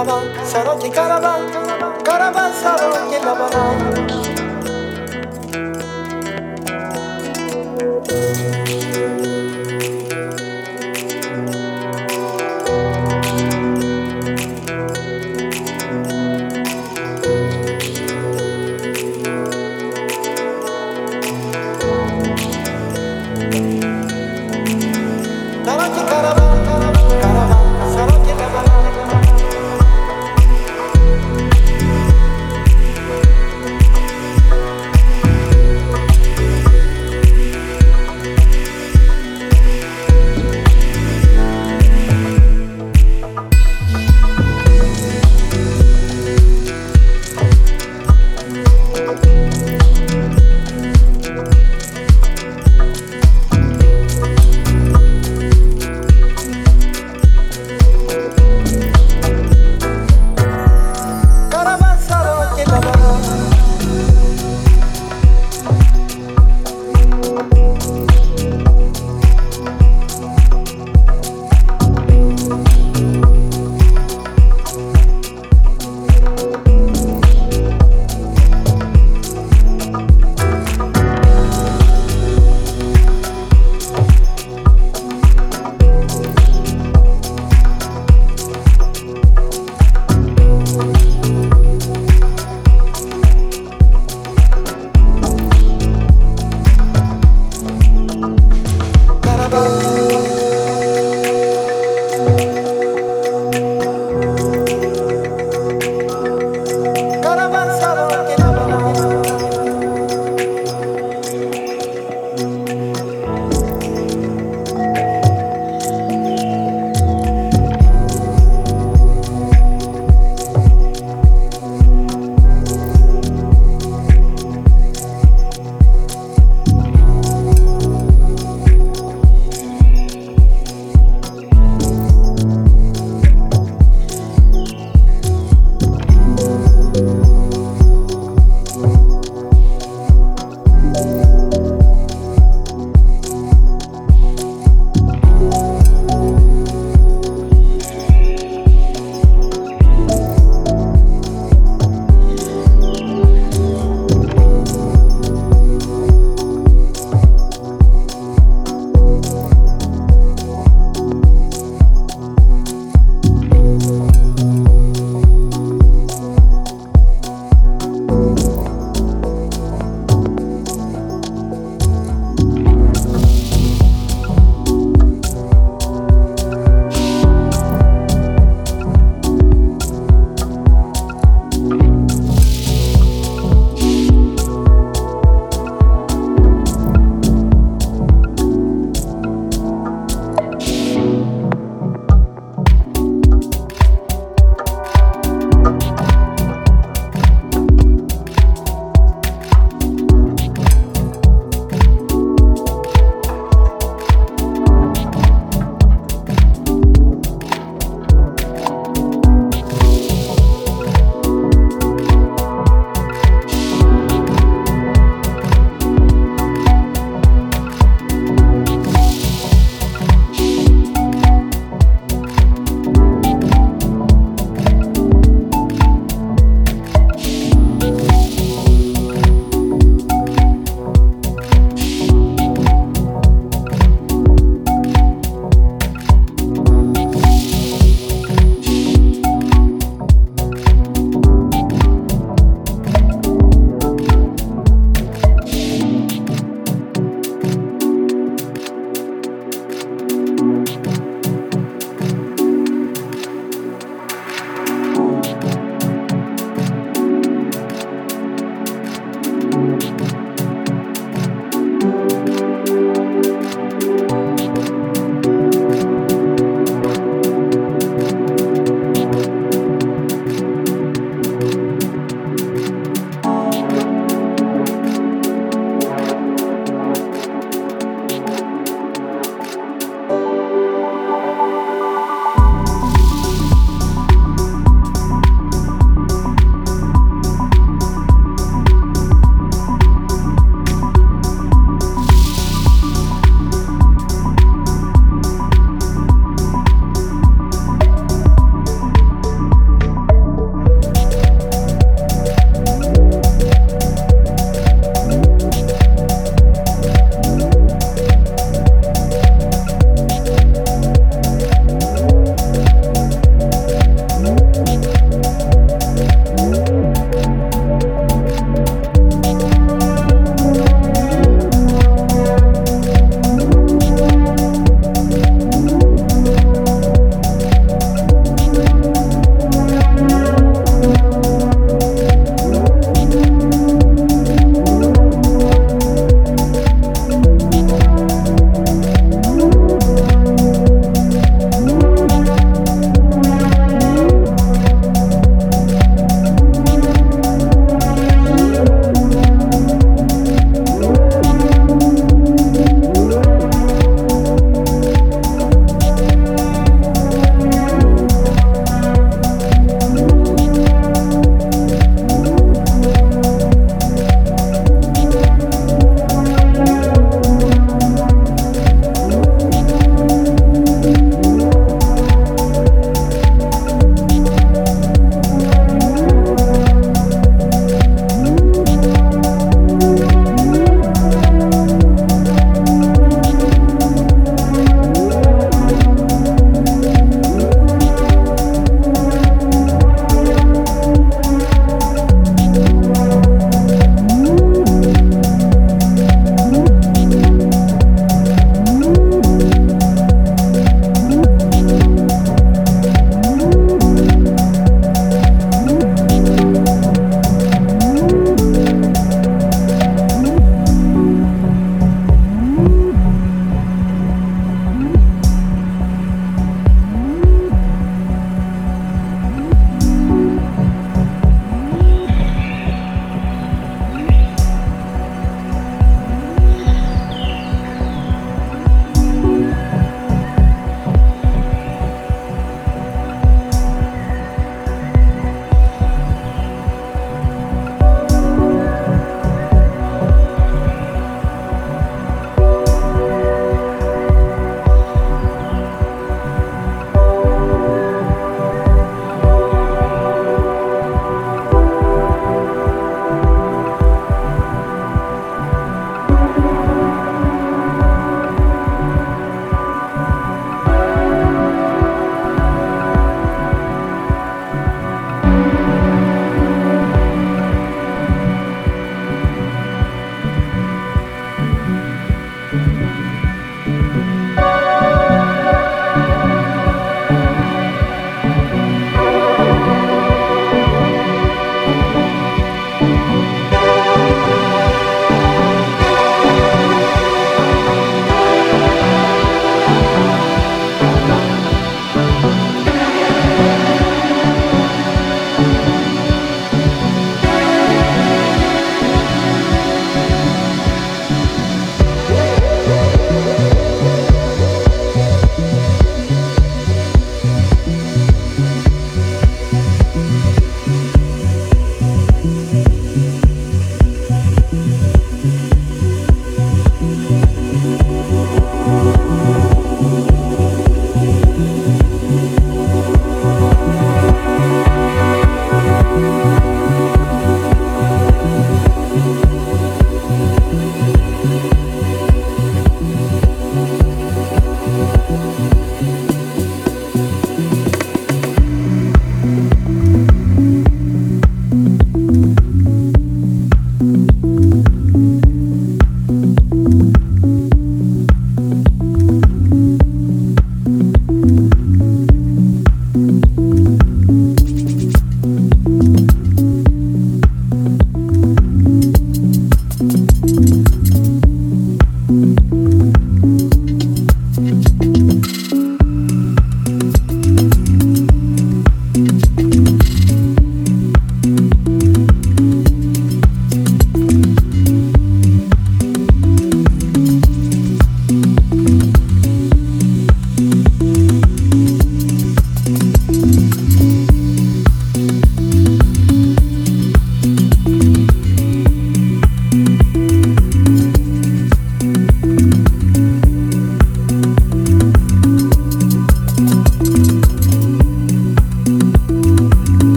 karavan Saroti karavan Karavan saroti.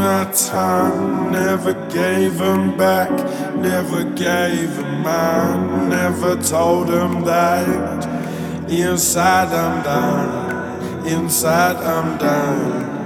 my time, never gave them back, never gave them mine, never told them that. Inside I'm done. inside I'm done.